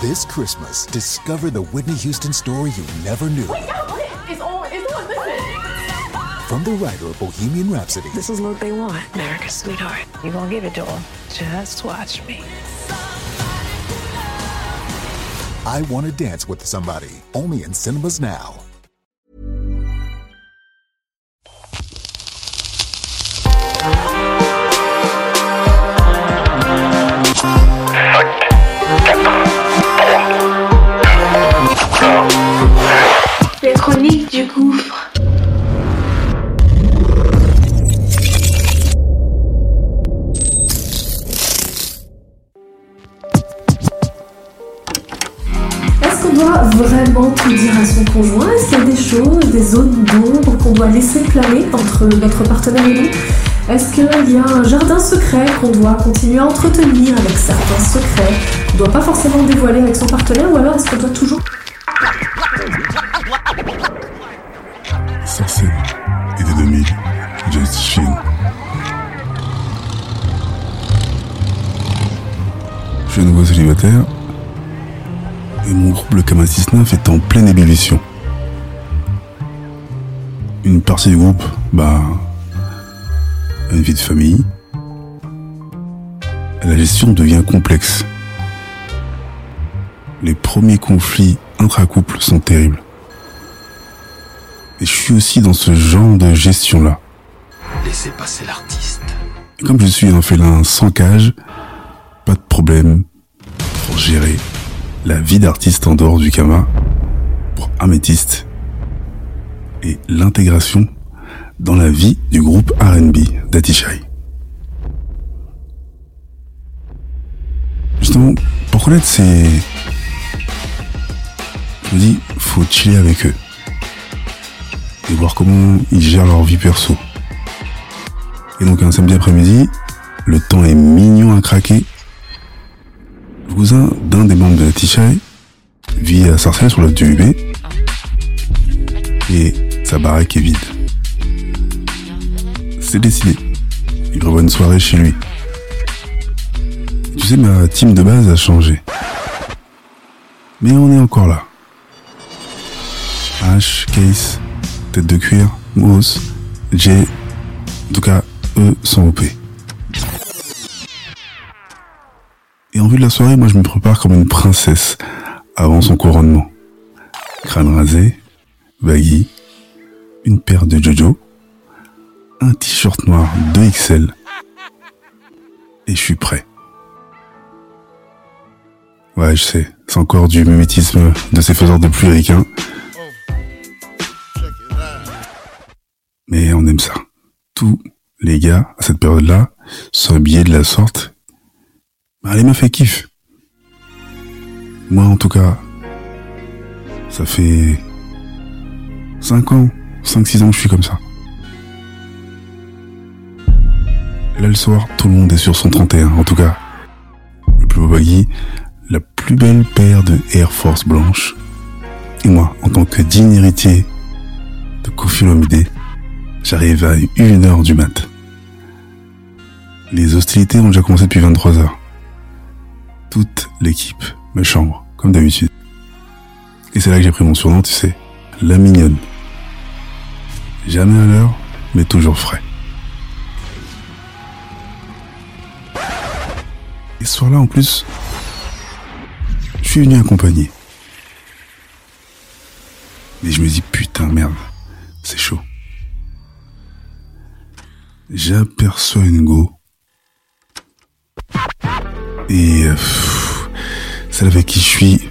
This Christmas, discover the Whitney Houston story you never knew. Wait, no, wait, it's on, it's on, listen. From the writer of Bohemian Rhapsody This is what they want, America's sweetheart. You gonna give it to them? Just watch me. I Want to Dance with Somebody, only in cinemas now. D'ombre qu'on doit laisser planer entre notre partenaire et nous Est-ce qu'il y a un jardin secret qu'on doit continuer à entretenir avec certains secrets? Qu'on ne doit pas forcément dévoiler avec son partenaire ou alors est-ce qu'on doit toujours Sarcelles, été 2000, Just Chill. Je suis nouveau célibataire et mon groupe le Kama 69 est en pleine ébullition. Une partie du groupe, bah, a une vie de famille. La gestion devient complexe. Les premiers conflits intra-couples sont terribles. Et je suis aussi dans ce genre de gestion-là. Laissez passer l'artiste. Comme je suis un félin sans cage, pas de problème pour gérer la vie d'artiste en dehors du Kama, pour Améthyste, et l'intégration dans la vie du groupe R&B d'Atishai. Justement, pour connaître ces... Je me dis, faut chiller avec eux. Et voir comment ils gèrent leur vie perso. Et donc un samedi après-midi, le temps est mignon à craquer. Le cousin d'un des membres de la Tishai vit à Sarcelles sur le du UB et sa baraque est vide. C'est décidé. Il prévoit une soirée chez lui. Tu sais, ma team de base a changé. Mais on est encore là. H, Case, Tête de cuir, Moose, J, en tout cas, eux sont OP. Et en vue de la soirée, moi je me prépare comme une princesse avant son couronnement. Crâne rasé, baggy, une paire de Jojo, un t-shirt noir 2XL, et je suis prêt. Ouais, je sais, c'est encore du mimétisme de ces faiseurs de pluie. Mais on aime ça. Tous les gars, à cette période-là, sont habillés de la sorte. Bah, les meufs, elles. Moi, en tout cas, ça fait 5 ans, 5-6 ans je suis comme ça. Là, le soir, tout le monde est sur son 31. En tout cas, le plus beau baggy, la plus belle paire de Air Force blanche. Et moi, en tant que digne héritier de Kofi Olomide, J'arrive à 1h du mat. Les hostilités ont déjà commencé depuis 23 heures. Toute l'équipe me chambre, comme d'habitude. Et c'est là que j'ai pris mon surnom, tu sais, la mignonne. Jamais à l'heure, mais toujours frais. Et ce soir-là, en plus, je suis venu accompagner. Mais je me dis, putain, merde, c'est chaud j'aperçois une go. Et euh, celle avec qui je suis,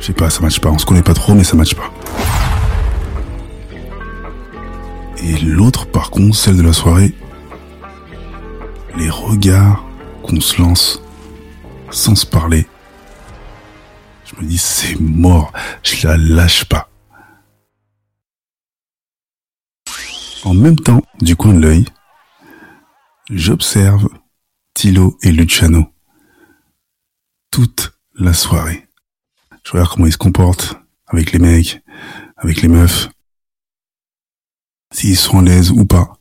je sais pas, ça matche pas. On se connaît pas trop, mais ça matche pas. Et l'autre, par contre, celle de la soirée, les regards qu'on se lance sans se parler. Je me dis, c'est mort, je la lâche pas. En même temps, du coin de l'œil, j'observe Tilo et Luciano toute la soirée. Je regarde comment ils se comportent avec les mecs, avec les meufs, s'ils sont à l'aise ou pas.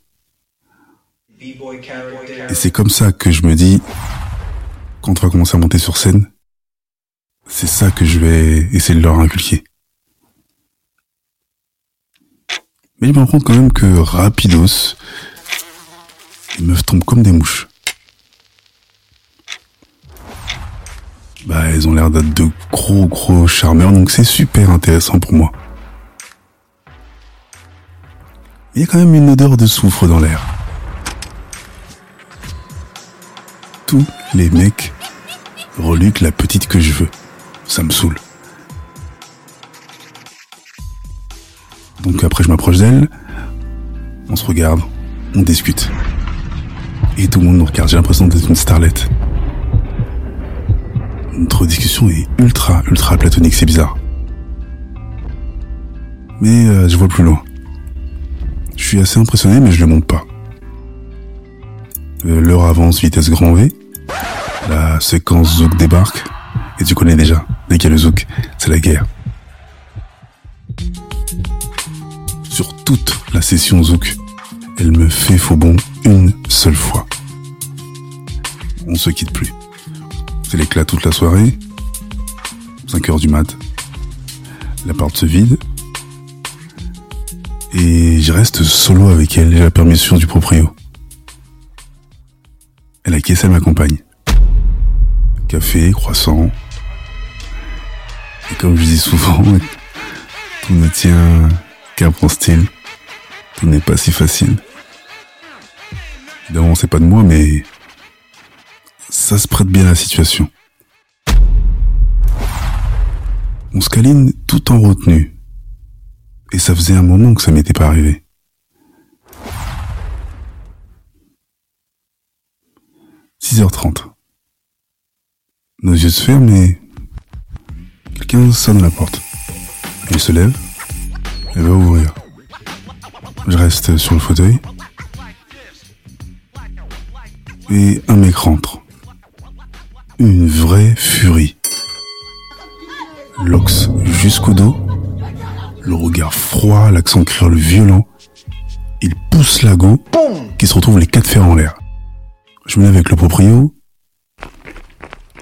Et c'est comme ça que je me dis, quand on va commencer à monter sur scène, C'est ça que je vais essayer de leur inculquer. Mais je me rends quand même que rapidos, les meufs tombent comme des mouches. Bah, elles ont l'air d'être de gros gros charmeurs, donc c'est super intéressant pour moi. Il y a quand même une odeur de soufre dans l'air. Tous les mecs reluquent la petite que je veux. Ça me saoule. Donc après je m'approche d'elle, on se regarde, on discute. Et tout le monde nous regarde, j'ai l'impression d'être une starlette. Notre discussion est ultra, ultra platonique, c'est bizarre. Mais euh, je vois plus loin. Je suis assez impressionné, mais je le monte pas. Euh, L'heure avance, vitesse grand V. La séquence Zouk débarque. Et tu connais déjà, dès qu'il y a le Zouk, c'est la guerre. Sur toute la session Zouk, elle me fait faux bon une seule fois. On se quitte plus. C'est l'éclat toute la soirée. 5 heures du mat. La porte se vide. Et je reste solo avec elle, j'ai la permission du proprio. Elle a caisse, elle m'accompagne. Café, croissant. Et comme je dis souvent, tout ne tient qu'à mon style. Tout n'est pas si facile. Évidemment, c'est pas de moi, mais ça se prête bien à la situation. On se tout en retenue. Et ça faisait un moment que ça m'était pas arrivé. « 6h30. Nos yeux se ferment et quelqu'un sonne la porte. Elle se lève et va ouvrir. Je reste sur le fauteuil et un mec rentre. Une vraie furie. L'ox jusqu'au dos, le regard froid, l'accent créole violent. Il pousse la go qui se retrouve les quatre fers en l'air. Je me lève avec le proprio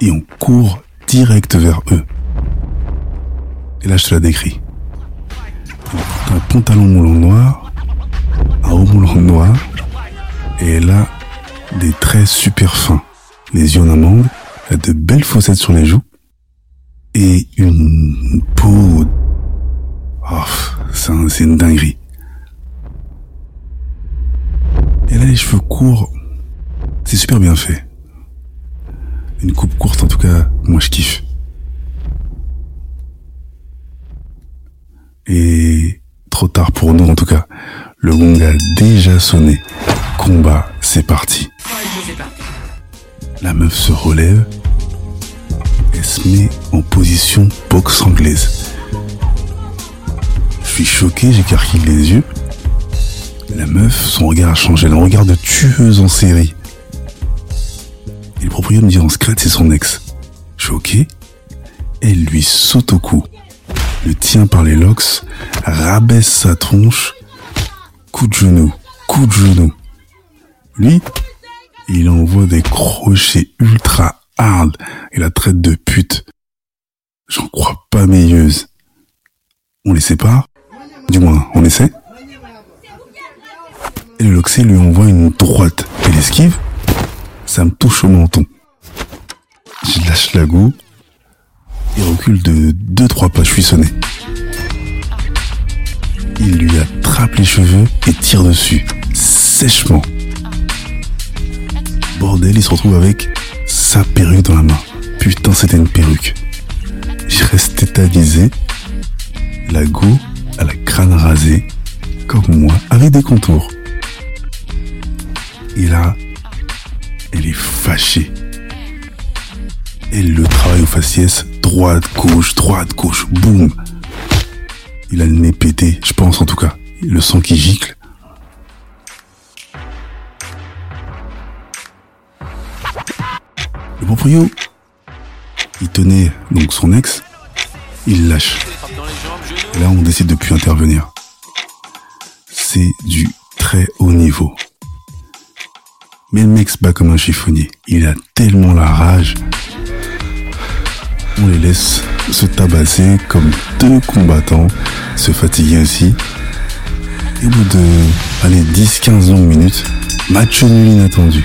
et on court direct vers eux. Et là, je te la décris. Un pantalon moulant noir, un haut moulant noir, et elle a des traits super fins. Les yeux en amande, de belles fossettes sur les joues, et une peau... Oh, c'est un- c'est une dinguerie. Et là, les cheveux courts, c'est super bien fait. Une coupe courte, en tout cas, moi je kiffe. Et trop tard pour nous, en tout cas. Le gong a déjà sonné. Combat, c'est parti. La meuf se relève et se met en position boxe anglaise. Suis choqué, j'écarquille les yeux. La meuf, son regard a changé. Elle regard de tueuse en série. Et le propriétaire me dit en secret, c'est son ex. Choqué, elle lui saute au cou, le tient par les locks, rabaisse sa tronche, coup de genou, coup de genou. Lui, il envoie des crochets ultra hard et la traite de pute. J'en crois pas mes yeux. On les sépare Du moins, on essaie Et le loxé lui envoie une droite. Elle esquive ça me touche au menton. Je lâche la goût et recule de 2-3 pas, je suis sonné. Il lui attrape les cheveux et tire dessus, sèchement. Bordel, il se retrouve avec sa perruque dans la main. Putain, c'était une perruque. Je reste tétanisé, la go rasée, comme moi, avec des contours. Et là, elle est fâchée. Elle le travaille au faciès, droite, gauche, droite, gauche, boum. Il a le nez pété, je pense en tout cas. Le sang qui gicle. Le proprio, il tenait donc son ex, il lâche. On décide de plus intervenir. C'est du très haut niveau. Mais le mec se bat comme un chiffonnier. Il a tellement la rage. On les laisse se tabasser comme deux combattants, se fatiguer aussi. Et au bout de, allez, 10-15 longues minutes, match nul inattendu.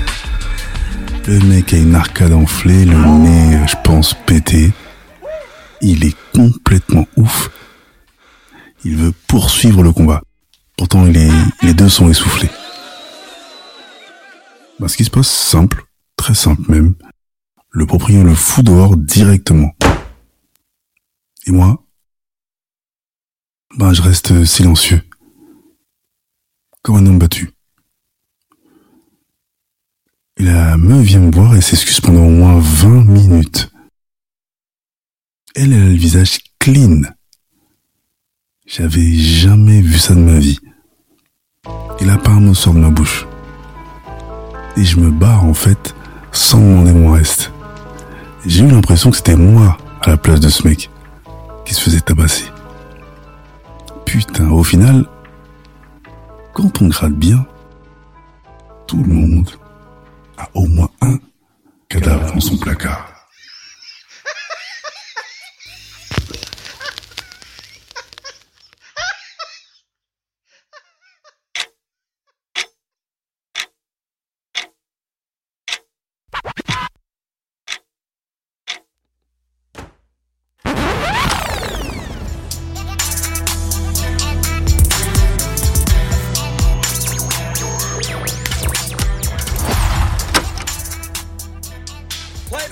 Le mec a une arcade enflée, le nez, je pense, pété. Il est complètement ouf. Il veut poursuivre le combat. Pourtant, les deux sont essoufflés. Bah, ce qui se passe, simple, très simple même. Le propriétaire le fout dehors directement. Et moi, ben, je reste silencieux. Comme un homme battu. La meuf vient me voir et s'excuse pendant au moins 20 minutes. Elle, elle a le visage clean. J'avais jamais vu ça de ma vie. Et un mot sort de ma bouche. Et je me barre en fait sans demander mon reste. J'ai eu l'impression que c'était moi à la place de ce mec qui se faisait tabasser. Putain, au final, quand on gratte bien, tout le monde a au moins un cadavre dans son placard. Même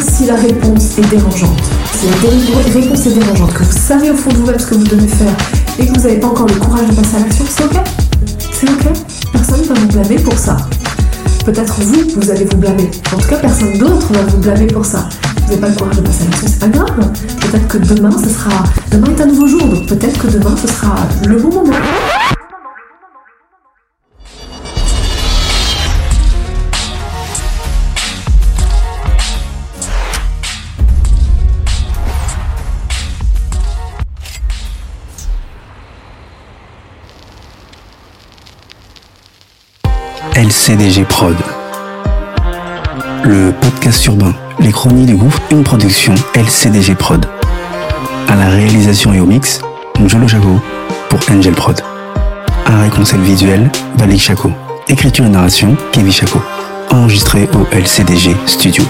si la réponse est dérangeante, si la réponse est dérangeante, que vous savez au fond de vous-même ce que vous devez faire et que vous n'avez pas encore le courage de passer à l'action, c'est ok? C'est ok? Personne ne va vous blâmer pour ça. Peut-être vous, vous allez vous blâmer. En tout cas, personne d'autre va vous blâmer pour ça. Vous n'avez pas le courage de passer à l'action, c'est pas grave. Peut-être que demain, ce sera. Demain est un nouveau jour, donc peut-être que demain, ce sera le bon moment. LCDG Prod. Le podcast urbain, les chroniques du gouffre, une production LCDG Prod. À la réalisation et au mix, Njolo Chaco pour Angel Prod. Un réconcept visuel, Valik Chaco. Écriture et narration, Kevin Chaco. Enregistré au LCDG Studio.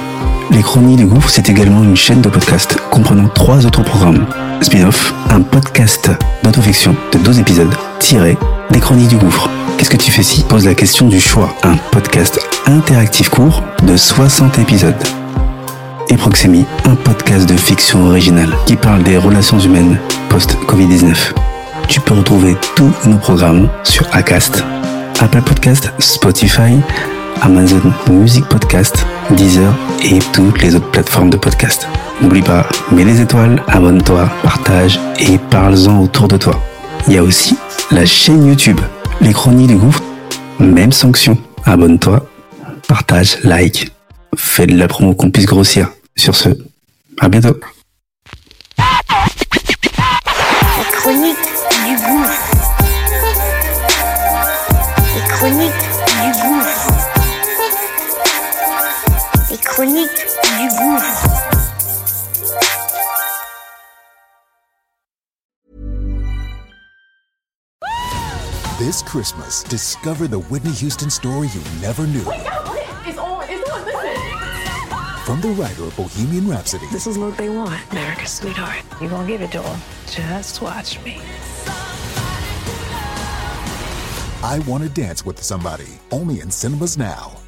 Les Chroniques du Gouffre, c'est également une chaîne de podcast comprenant trois autres programmes. Spin-off, un podcast d'autofiction de 12 épisodes, tiré des Chroniques du Gouffre. Qu'est-ce que tu fais si Pose la question du choix? Un podcast interactif court de 60 épisodes. Et Proxemi, un podcast de fiction originale qui parle des relations humaines post-Covid-19. Tu peux retrouver tous nos programmes sur Acast, Apple Podcast, Spotify, Amazon Music Podcast, Deezer et toutes les autres plateformes de podcast. N'oublie pas, mets les étoiles, abonne-toi, partage et parle-en autour de toi. Il y a aussi la chaîne YouTube, les chroniques du gouffre, même sanction. Abonne-toi, partage, like, fais de la promo qu'on puisse grossir. Sur ce, à bientôt. This Christmas, discover the Whitney Houston story you never knew. It's on. It's on. Listen. From the writer of Bohemian Rhapsody This is what they want, America's sweetheart. You're gonna give it to them. Just watch me. I Want to Dance with Somebody, only in cinemas now.